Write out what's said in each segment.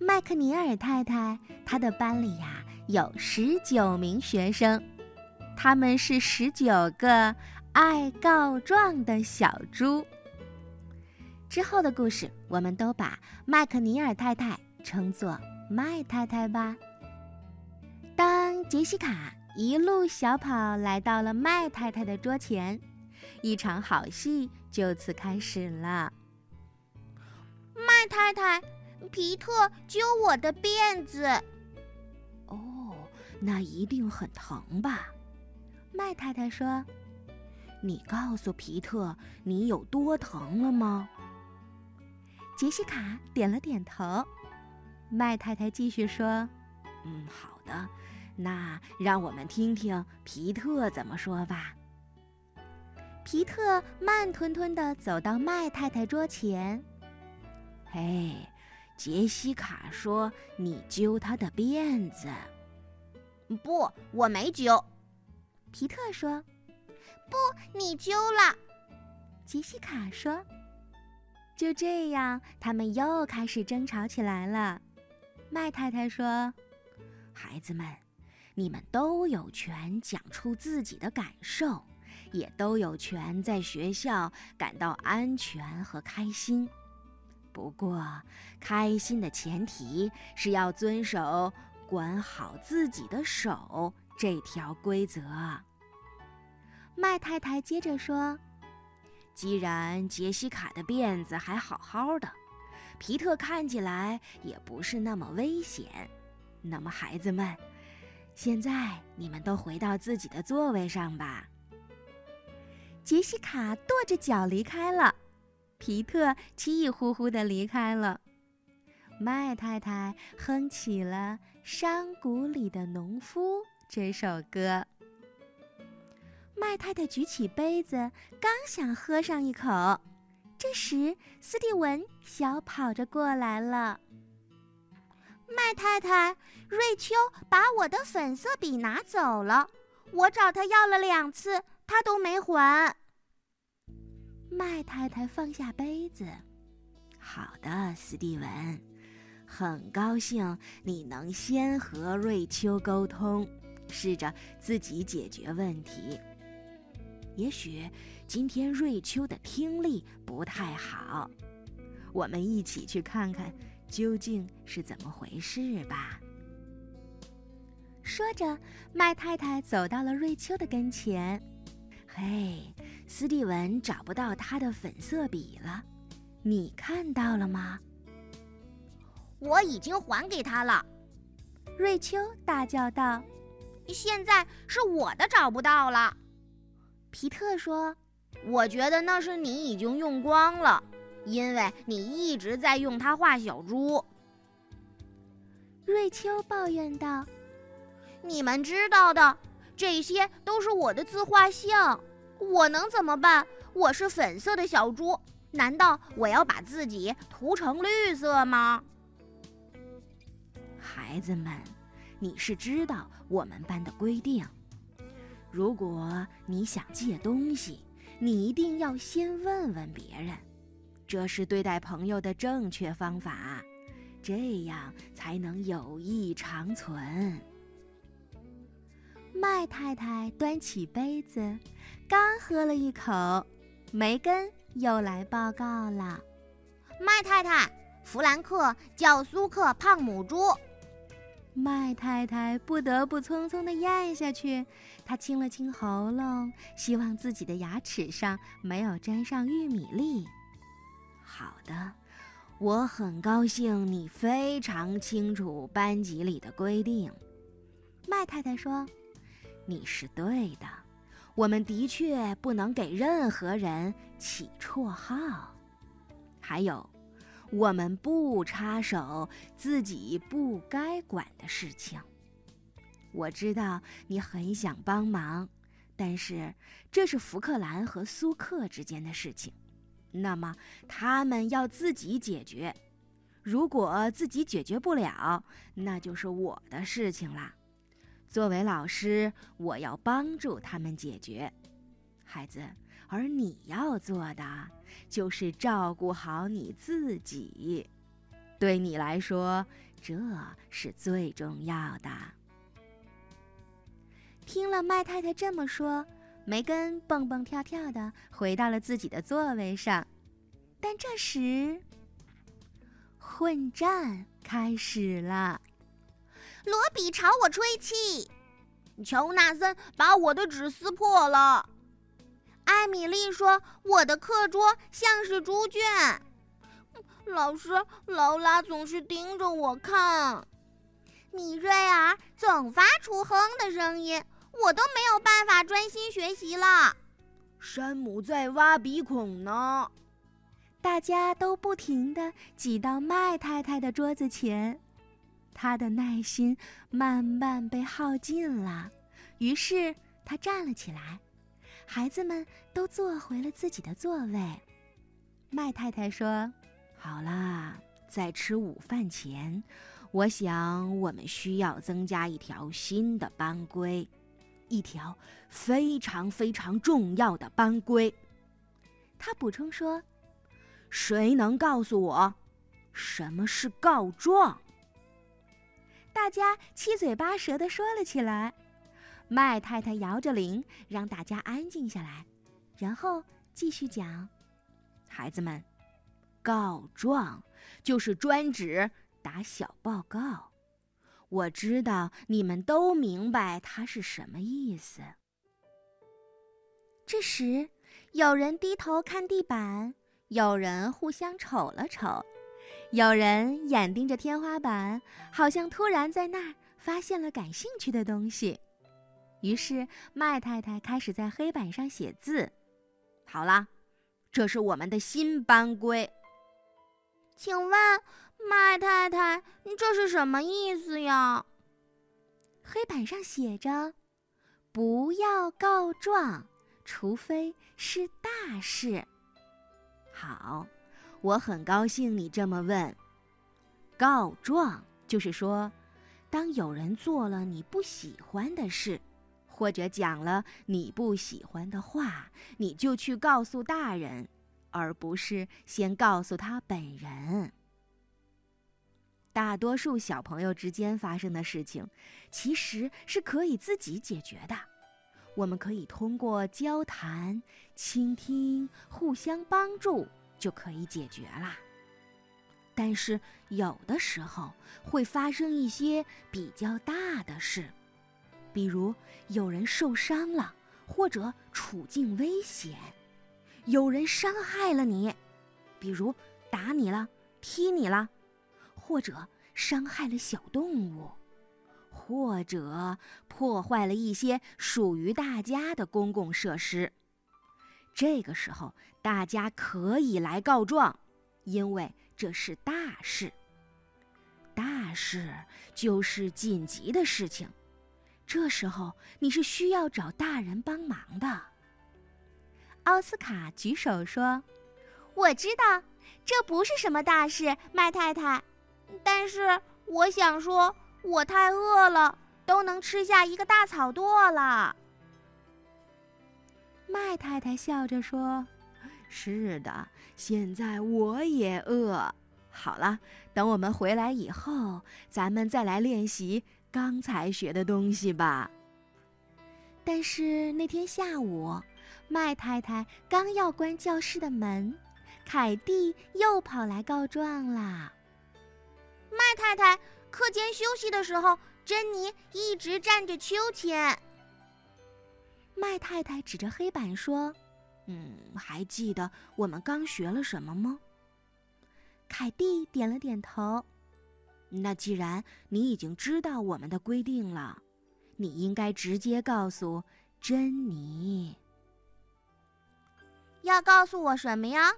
麦克尼尔太太，她的班里呀有十九名学生，他们是十九个爱告状的小猪。之后的故事，我们都把麦克尼尔太太称作麦太太吧。当杰西卡一路小跑来到了麦太太的桌前，一场好戏就此开始了。麦太太，皮特揪我的辫子。哦，那一定很疼吧？麦太太说：“你告诉皮特你有多疼了吗？”杰西卡点了点头。麦太太继续说：“嗯，好的，那让我们听听皮特怎么说吧。”皮特慢吞吞地走到麦太太桌前。“嘿，杰西卡说你揪她的辫子。”“不，我没揪。”皮特说。“不，你揪了。”杰西卡说。就这样，他们又开始争吵起来了。麦太太说：“孩子们，你们都有权讲出自己的感受，也都有权在学校感到安全和开心。不过，开心的前提是要遵守‘管好自己的手’这条规则。”麦太太接着说。既然杰西卡的辫子还好好的，皮特看起来也不是那么危险，那么孩子们，现在你们都回到自己的座位上吧。杰西卡跺着脚离开了，皮特气呼呼地离开了。麦太太哼起了《山谷里的农夫》这首歌。麦太太举起杯子，刚想喝上一口，这时斯蒂文小跑着过来了。麦太太，瑞秋把我的粉色笔拿走了，我找他要了两次，他都没还。麦太太放下杯子，好的，斯蒂文，很高兴你能先和瑞秋沟通，试着自己解决问题。也许今天瑞秋的听力不太好，我们一起去看看究竟是怎么回事吧。说着，麦太太走到了瑞秋的跟前。嘿，斯蒂文找不到他的粉色笔了，你看到了吗？我已经还给他了。瑞秋大叫道：“现在是我的找不到了。”皮特说：“我觉得那是你已经用光了，因为你一直在用它画小猪。”瑞秋抱怨道：“你们知道的，这些都是我的自画像，我能怎么办？我是粉色的小猪，难道我要把自己涂成绿色吗？”孩子们，你是知道我们班的规定。如果你想借东西，你一定要先问问别人，这是对待朋友的正确方法，这样才能友谊长存。麦太太端起杯子，刚喝了一口，梅根又来报告了：“麦太太，弗兰克叫苏克胖母猪。”麦太太不得不匆匆地咽下去，她清了清喉咙，希望自己的牙齿上没有沾上玉米粒。好的，我很高兴你非常清楚班级里的规定。麦太太说：“你是对的，我们的确不能给任何人起绰号。还有。”我们不插手自己不该管的事情。我知道你很想帮忙，但是这是福克兰和苏克之间的事情，那么他们要自己解决。如果自己解决不了，那就是我的事情啦。作为老师，我要帮助他们解决。孩子。而你要做的就是照顾好你自己。对你来说，这是最重要的。听了麦太太这么说，梅根蹦蹦跳跳的回到了自己的座位上。但这时，混战开始了。罗比朝我吹气，乔纳森把我的纸撕破了。艾米丽说我的课桌像是猪圈。老师劳拉总是盯着我看。米瑞尔总发出哼的声音，我都没有办法专心学习了。山姆在挖鼻孔呢。大家都不停地挤到麦太太的桌子前，他的耐心慢慢被耗尽了。于是他站了起来，孩子们都坐回了自己的座位。麦太太说：“好啦，在吃午饭前，我想我们需要增加一条新的班规，一条非常非常重要的班规。”她补充说。谁能告诉我，什么是告状？大家七嘴八舌的说了起来。麦太太摇着铃，让大家安静下来，然后继续讲：“孩子们，告状就是专指打小报告。我知道你们都明白它是什么意思。”这时，有人低头看地板。有人互相瞅了瞅，有人眼盯着天花板，好像突然在那儿发现了感兴趣的东西。于是麦太太开始在黑板上写字。好了，这是我们的新班规。请问麦太太，这是什么意思呀？黑板上写着：“不要告状，除非是大事。”好，我很高兴你这么问。告状就是说，当有人做了你不喜欢的事，或者讲了你不喜欢的话，你就去告诉大人，而不是先告诉他本人。大多数小朋友之间发生的事情，其实是可以自己解决的。我们可以通过交谈、倾听、互相帮助就可以解决啦。但是有的时候会发生一些比较大的事，比如有人受伤了，或者处境危险；有人伤害了你，比如打你了、踢你了，或者伤害了小动物。或者破坏了一些属于大家的公共设施，这个时候大家可以来告状，因为这是大事。大事就是紧急的事情，这时候你是需要找大人帮忙的。奥斯卡举手说：“我知道，这不是什么大事，麦太太，但是我想说。”我太饿了，都能吃下一个大草垛了。麦太太笑着说：“是的，现在我也饿。好了，等我们回来以后，咱们再来练习刚才学的东西吧。”但是那天下午，麦太太刚要关教室的门，凯蒂又跑来告状啦。麦太太。课间休息的时候，珍妮一直站着秋千。麦太太指着黑板说：“嗯，还记得我们刚学了什么吗？”凯蒂点了点头。那既然你已经知道我们的规定了，你应该直接告诉珍妮。要告诉我什么呀？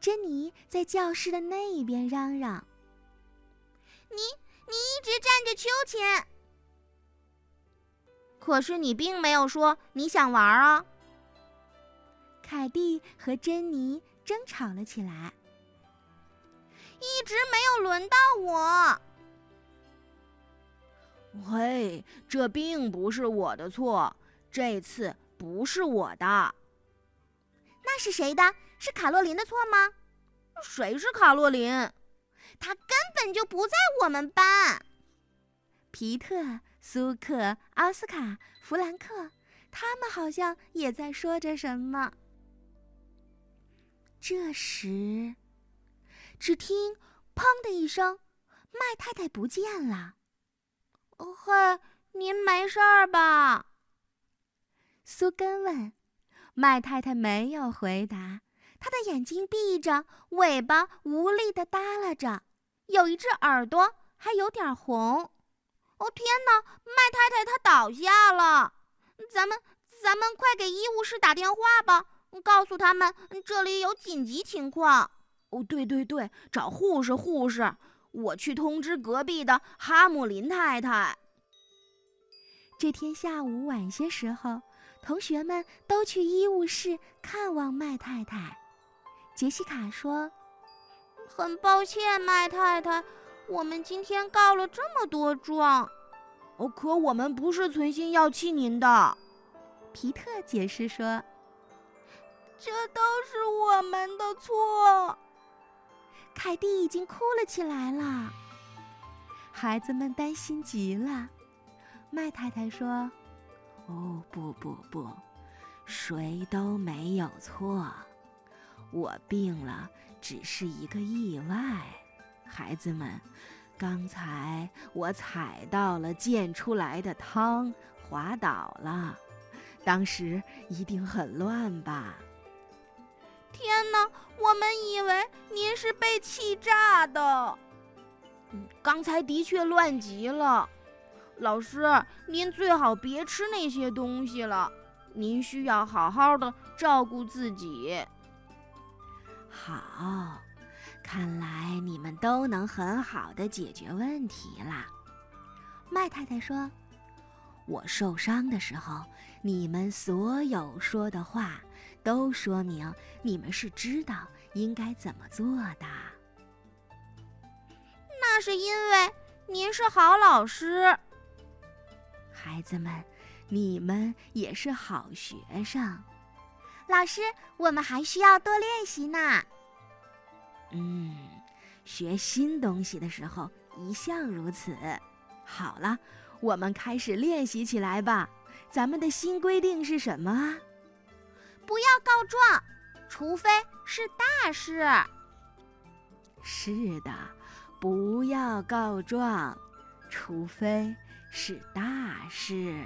珍妮在教室的那一边嚷嚷。你你一直站着秋千，可是你并没有说你想玩啊。凯蒂和珍妮争吵了起来，一直没有轮到我。喂，这并不是我的错，这次不是我的。那是谁的？是卡洛琳的错吗？谁是卡洛琳？她根本就不在我们班。皮特、苏克、奥斯卡、弗兰克，他们好像也在说着什么。这时，只听“砰”的一声，麦太太不见了。嘿，您没事儿吧？苏根问。麦太太没有回答，她的眼睛闭着，尾巴无力的耷拉着，有一只耳朵还有点红。哦天哪！麦太太她倒下了，咱们咱们快给医务室打电话吧，告诉他们这里有紧急情况。哦，对对对，找护士护士，我去通知隔壁的哈姆林太太。这天下午晚些时候。同学们都去医务室看望麦太太。杰西卡说：“很抱歉，麦太太，我们今天告了这么多状。哦，可我们不是存心要气您的。”皮特解释说：“这都是我们的错。”凯蒂已经哭了起来了。孩子们担心极了。麦太太说。哦不不不，谁都没有错。我病了，只是一个意外。孩子们，刚才我踩到了溅出来的汤，滑倒了。当时一定很乱吧？天哪，我们以为您是被气炸的。刚才的确乱极了。老师，您最好别吃那些东西了。您需要好好的照顾自己。好，看来你们都能很好的解决问题啦。麦太太说：“我受伤的时候，你们所有说的话，都说明你们是知道应该怎么做的。那是因为您是好老师。”孩子们，你们也是好学生。老师，我们还需要多练习呢。嗯，学新东西的时候一向如此。好了，我们开始练习起来吧。咱们的新规定是什么啊？不要告状，除非是大事。是的，不要告状，除非。是大事。